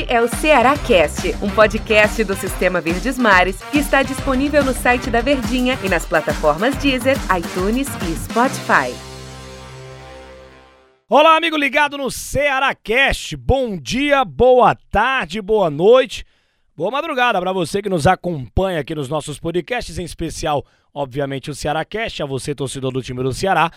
Este é o Ceará Cast, um podcast do Sistema Verdes Mares que está disponível no site da Verdinha e nas plataformas Deezer, iTunes e Spotify. Olá, amigo ligado no Ceará Cast. Bom dia, boa tarde, boa noite. Boa madrugada para você que nos acompanha aqui nos nossos podcasts, em especial, obviamente, o Ceará Cast, a você, torcedor do time do Ceará.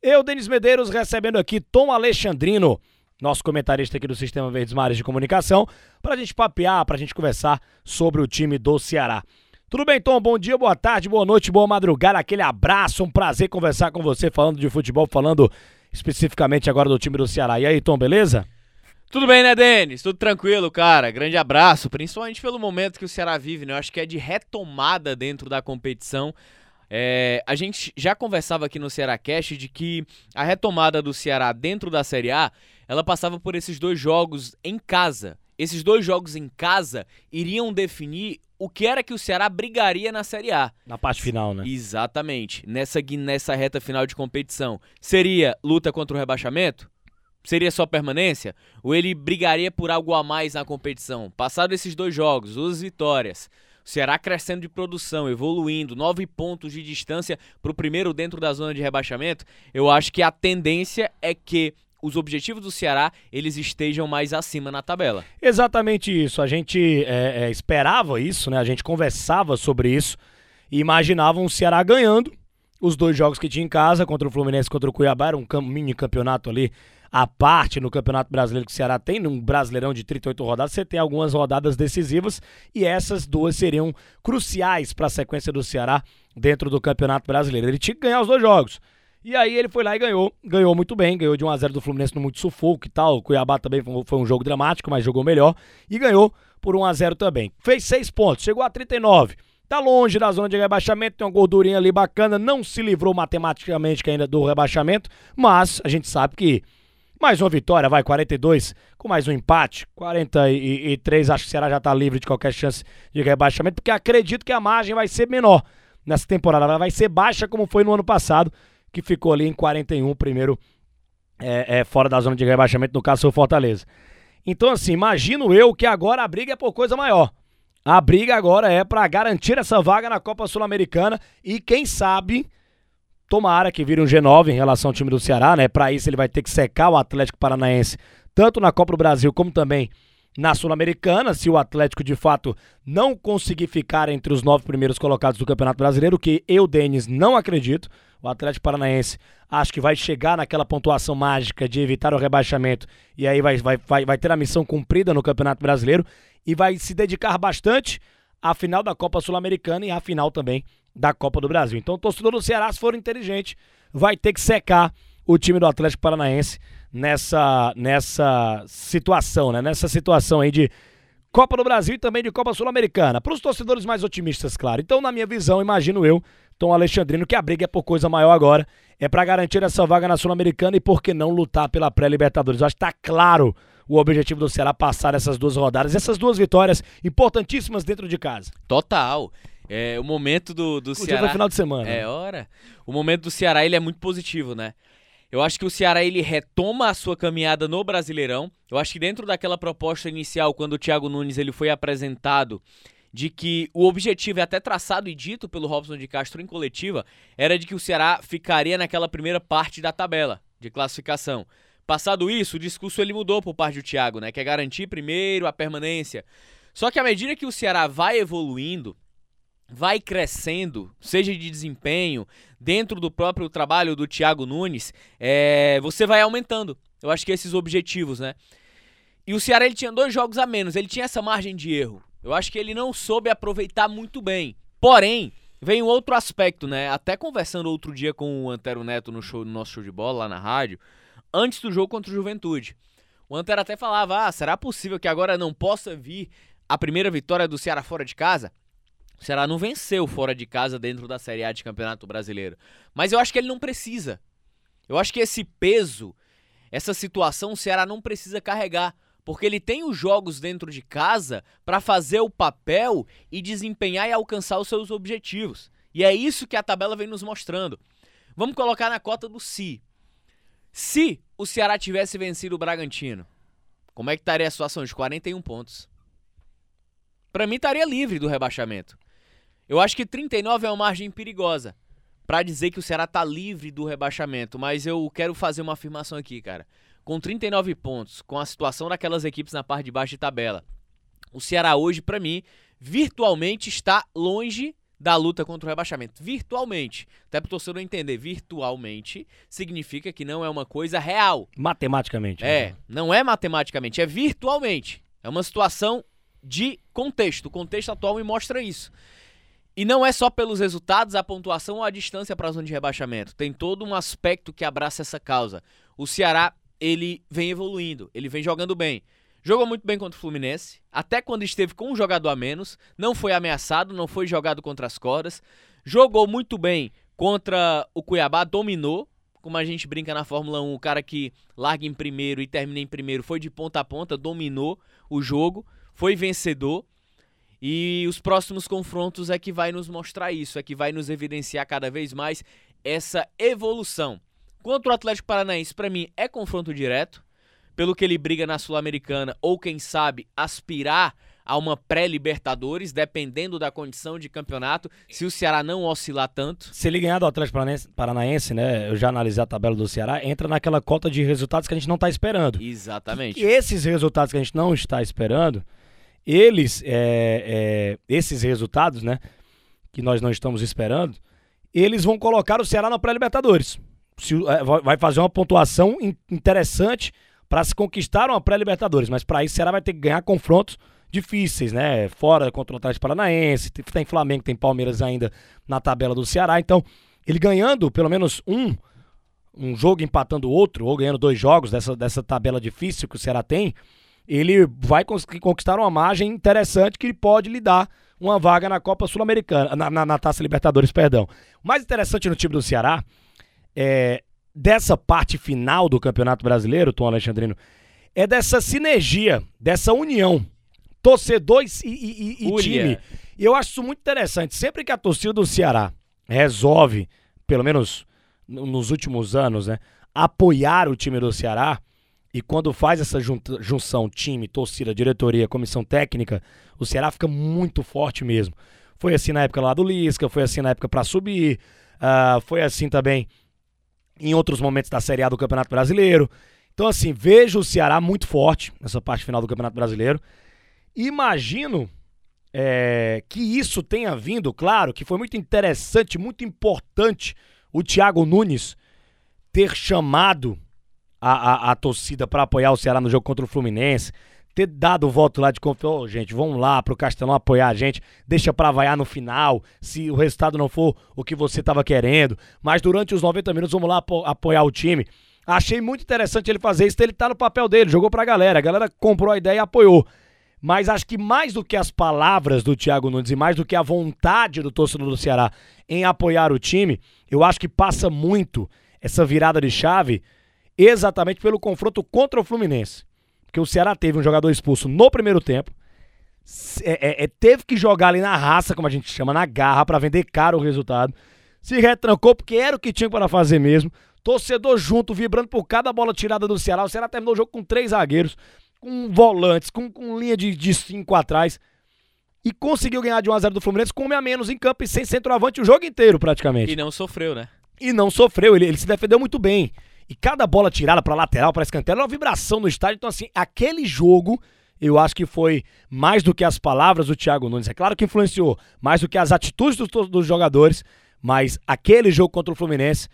Eu, Denis Medeiros, recebendo aqui Tom Alexandrino, nosso comentarista aqui do Sistema Verdes Mares de Comunicação, para a gente papear, para a gente conversar sobre o time do Ceará. Tudo bem, Tom? Bom dia, boa tarde, boa noite, boa madrugada, aquele abraço, um prazer conversar com você, falando de futebol, falando especificamente agora do time do Ceará. E aí, Tom, beleza? Tudo bem, né, Denis? Tudo tranquilo, cara. Grande abraço, principalmente pelo momento que o Ceará vive, né? Eu acho que é de retomada dentro da competição. É, a gente já conversava aqui no Ceará Cast de que a retomada do Ceará dentro da Série A, ela passava por esses dois jogos em casa. Esses dois jogos em casa iriam definir o que era que o Ceará brigaria na Série A. Na parte final, né? Exatamente. Nessa, nessa reta final de competição. Seria luta contra o rebaixamento? seria só permanência? Ou ele brigaria por algo a mais na competição? Passado esses dois jogos, duas vitórias, o Ceará crescendo de produção, evoluindo, nove pontos de distância para o primeiro dentro da zona de rebaixamento, eu acho que a tendência é que os objetivos do Ceará eles estejam mais acima na tabela. Exatamente isso. A gente é, é, esperava isso, né? A gente conversava sobre isso e imaginava um Ceará ganhando os dois jogos que tinha em casa contra o Fluminense contra o Cuiabá, era um mini campeonato ali à parte no Campeonato Brasileiro que o Ceará tem, num Brasileirão de 38 rodadas, você tem algumas rodadas decisivas e essas duas seriam cruciais para a sequência do Ceará dentro do Campeonato Brasileiro. Ele tinha que ganhar os dois jogos. E aí ele foi lá e ganhou, ganhou muito bem, ganhou de 1 a 0 do Fluminense no muito sufoco e tal. O Cuiabá também foi um jogo dramático, mas jogou melhor e ganhou por 1 a 0 também. Fez seis pontos, chegou a 39. Tá longe da zona de rebaixamento, tem uma gordurinha ali bacana, não se livrou matematicamente ainda do rebaixamento, mas a gente sabe que mais uma vitória, vai, 42, com mais um empate, 43, acho que o Ceará já está livre de qualquer chance de rebaixamento, porque acredito que a margem vai ser menor nessa temporada, ela vai ser baixa como foi no ano passado, que ficou ali em 41, primeiro é, é, fora da zona de rebaixamento, no caso o Fortaleza. Então assim, imagino eu que agora a briga é por coisa maior. A briga agora é para garantir essa vaga na Copa Sul-Americana e quem sabe Tomara que vire um G9 em relação ao time do Ceará, né? Para isso ele vai ter que secar o Atlético Paranaense, tanto na Copa do Brasil como também na Sul-Americana, se o Atlético de fato não conseguir ficar entre os nove primeiros colocados do Campeonato Brasileiro, que eu, Denis, não acredito. O Atlético Paranaense acho que vai chegar naquela pontuação mágica de evitar o rebaixamento e aí vai, vai, vai, vai ter a missão cumprida no Campeonato Brasileiro e vai se dedicar bastante à final da Copa Sul-Americana e à final também da Copa do Brasil. Então, o torcedor do Ceará, se for inteligente, vai ter que secar o time do Atlético Paranaense nessa, nessa situação, né? Nessa situação aí de Copa do Brasil e também de Copa Sul-Americana. Para os torcedores mais otimistas, claro. Então, na minha visão, imagino eu, Tom Alexandrino, que a briga é por coisa maior agora. É para garantir essa vaga na Sul-Americana e por que não lutar pela pré-Libertadores. Acho que está claro o objetivo do Ceará passar essas duas rodadas, essas duas vitórias importantíssimas dentro de casa. Total. É, o momento do, do Ceará. Foi final de semana. É, hora. O momento do Ceará ele é muito positivo, né? Eu acho que o Ceará ele retoma a sua caminhada no Brasileirão. Eu acho que dentro daquela proposta inicial, quando o Thiago Nunes ele foi apresentado de que o objetivo é até traçado e dito pelo Robson de Castro em coletiva, era de que o Ceará ficaria naquela primeira parte da tabela de classificação. Passado isso, o discurso ele mudou por parte do Thiago, né, que é garantir primeiro a permanência. Só que à medida que o Ceará vai evoluindo, vai crescendo, seja de desempenho, dentro do próprio trabalho do Thiago Nunes, é, você vai aumentando. Eu acho que esses objetivos, né? E o Ceará ele tinha dois jogos a menos, ele tinha essa margem de erro. Eu acho que ele não soube aproveitar muito bem. Porém, vem outro aspecto, né? Até conversando outro dia com o Antero Neto no, show, no nosso show de bola lá na rádio, antes do jogo contra o Juventude. O Antero até falava: ah, será possível que agora não possa vir a primeira vitória do Ceará fora de casa? O Ceará não venceu fora de casa dentro da Série A de Campeonato Brasileiro. Mas eu acho que ele não precisa. Eu acho que esse peso, essa situação, o Ceará não precisa carregar. Porque ele tem os jogos dentro de casa para fazer o papel e desempenhar e alcançar os seus objetivos. E é isso que a tabela vem nos mostrando. Vamos colocar na cota do si. Se o Ceará tivesse vencido o Bragantino, Como é que estaria a situação de 41 pontos? Para mim estaria livre do rebaixamento. Eu acho que 39 é uma margem perigosa para dizer que o Ceará tá livre do rebaixamento, mas eu quero fazer uma afirmação aqui, cara. Com 39 pontos, com a situação daquelas equipes na parte de baixo de tabela, o Ceará hoje, para mim, virtualmente está longe da luta contra o rebaixamento. Virtualmente. Até para o torcedor entender, virtualmente significa que não é uma coisa real. Matematicamente. É, né? não é matematicamente, é virtualmente. É uma situação de contexto. O contexto atual me mostra isso. E não é só pelos resultados, a pontuação ou a distância para a zona de rebaixamento. Tem todo um aspecto que abraça essa causa. O Ceará, ele vem evoluindo, ele vem jogando bem. Jogou muito bem contra o Fluminense, até quando esteve com um jogador a menos, não foi ameaçado, não foi jogado contra as cordas. Jogou muito bem contra o Cuiabá, dominou, como a gente brinca na Fórmula 1, o cara que larga em primeiro e termina em primeiro foi de ponta a ponta, dominou o jogo, foi vencedor. E os próximos confrontos é que vai nos mostrar isso, é que vai nos evidenciar cada vez mais essa evolução. Contra o Atlético Paranaense, para mim, é confronto direto, pelo que ele briga na Sul-Americana, ou quem sabe aspirar a uma pré-Libertadores, dependendo da condição de campeonato, se o Ceará não oscilar tanto. Se ele ganhar do Atlético Paranaense, né, eu já analisei a tabela do Ceará, entra naquela cota de resultados que a gente não está esperando. Exatamente. E esses resultados que a gente não está esperando, eles, é, é, esses resultados, né, que nós não estamos esperando, eles vão colocar o Ceará na pré-Libertadores. É, vai fazer uma pontuação interessante para se conquistar uma pré-Libertadores, mas para isso o Ceará vai ter que ganhar confrontos difíceis, né? Fora contra o Atlético Paranaense, tem Flamengo, tem Palmeiras ainda na tabela do Ceará, então ele ganhando pelo menos um um jogo empatando outro, ou ganhando dois jogos dessa, dessa tabela difícil que o Ceará tem, ele vai conseguir conquistar uma margem interessante que ele pode lhe dar uma vaga na Copa Sul-Americana, na, na, na, Taça Libertadores, perdão. O mais interessante no time do Ceará é dessa parte final do Campeonato Brasileiro, Tom Alexandrino, é dessa sinergia, dessa união, torcedores e, e, e time. E eu acho isso muito interessante. Sempre que a torcida do Ceará resolve, pelo menos nos últimos anos, né, apoiar o time do Ceará, e quando faz essa junção time, torcida, diretoria, comissão técnica, o Ceará fica muito forte mesmo. Foi assim na época lá do Lisca, foi assim na época para subir, uh, foi assim também em outros momentos da Série A do Campeonato Brasileiro. Então, assim, vejo o Ceará muito forte nessa parte final do Campeonato Brasileiro. Imagino é, que isso tenha vindo, claro, que foi muito interessante, muito importante o Thiago Nunes ter chamado a, a, a torcida para apoiar o Ceará no jogo contra o Fluminense, ter dado o voto lá de confiança, oh, gente, vamos lá pro Castelão apoiar a gente, deixa pra vaiar no final, se o resultado não for o que você tava querendo, mas durante os 90 minutos vamos lá apo apoiar o time. Achei muito interessante ele fazer isso, ele tá no papel dele, jogou pra galera, a galera comprou a ideia e apoiou. Mas acho que mais do que as palavras do Thiago Nunes e mais do que a vontade do torcedor do Ceará em apoiar o time, eu acho que passa muito essa virada de chave exatamente pelo confronto contra o Fluminense. Porque o Ceará teve um jogador expulso no primeiro tempo. É, é, é, teve que jogar ali na raça, como a gente chama, na garra, para vender caro o resultado. Se retrancou porque era o que tinha para fazer mesmo. Torcedor junto, vibrando por cada bola tirada do Ceará. O Ceará terminou o jogo com três zagueiros, com volantes, com, com linha de, de cinco atrás. E conseguiu ganhar de 1x0 do Fluminense com um a menos em campo e sem centroavante o jogo inteiro, praticamente. E não sofreu, né? E não sofreu, ele, ele se defendeu muito bem. E cada bola tirada para lateral, para escanteio, era uma vibração no estádio. Então, assim, aquele jogo, eu acho que foi mais do que as palavras do Thiago Nunes. É claro que influenciou, mais do que as atitudes dos, dos jogadores, mas aquele jogo contra o Fluminense,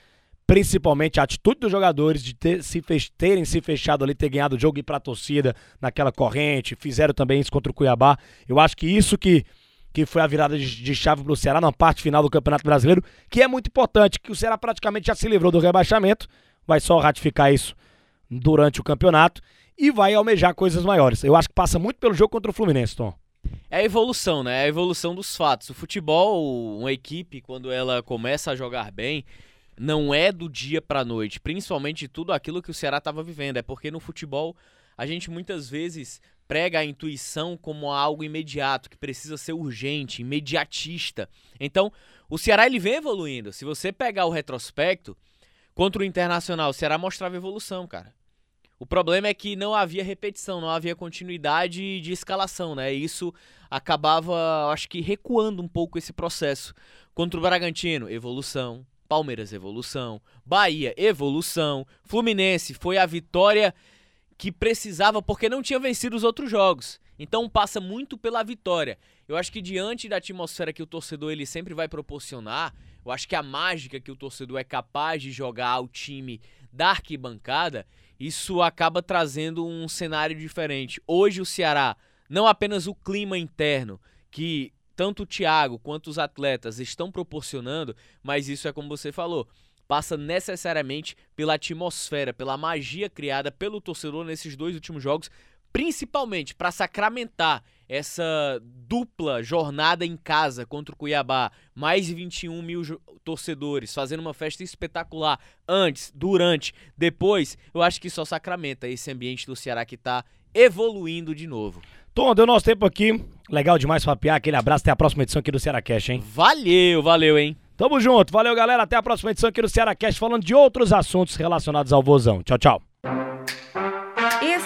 principalmente a atitude dos jogadores de ter, se fech, terem se fechado ali, ter ganhado o jogo e ir pra torcida naquela corrente, fizeram também isso contra o Cuiabá. Eu acho que isso que que foi a virada de chave para o Ceará na parte final do Campeonato Brasileiro, que é muito importante, que o Ceará praticamente já se livrou do rebaixamento, vai só ratificar isso durante o campeonato e vai almejar coisas maiores. Eu acho que passa muito pelo jogo contra o Fluminense, Tom. É a evolução, né? É a evolução dos fatos. O futebol, uma equipe, quando ela começa a jogar bem, não é do dia para noite, principalmente tudo aquilo que o Ceará estava vivendo. É porque no futebol a gente muitas vezes prega a intuição como algo imediato, que precisa ser urgente, imediatista. Então, o Ceará ele vem evoluindo. Se você pegar o retrospecto, Contra o Internacional, o Ceará mostrava evolução, cara. O problema é que não havia repetição, não havia continuidade de escalação, né? Isso acabava, acho que, recuando um pouco esse processo. Contra o Bragantino, evolução. Palmeiras, evolução. Bahia, evolução. Fluminense foi a vitória que precisava porque não tinha vencido os outros jogos. Então passa muito pela vitória. Eu acho que diante da atmosfera que o torcedor ele sempre vai proporcionar, eu acho que a mágica que o torcedor é capaz de jogar ao time da arquibancada, isso acaba trazendo um cenário diferente. Hoje o Ceará, não apenas o clima interno que tanto o Thiago quanto os atletas estão proporcionando, mas isso é como você falou, passa necessariamente pela atmosfera, pela magia criada pelo torcedor nesses dois últimos jogos, principalmente para sacramentar essa dupla jornada em casa contra o Cuiabá, mais de 21 mil torcedores fazendo uma festa espetacular antes, durante, depois, eu acho que só sacramenta esse ambiente do Ceará que está evoluindo de novo. Tom, deu nosso tempo aqui. Legal demais papiar. Aquele abraço. Até a próxima edição aqui do Ceará Cash, hein? Valeu, valeu, hein? Tamo junto. Valeu, galera. Até a próxima edição aqui do Ceará Cast, falando de outros assuntos relacionados ao vozão. Tchau, tchau.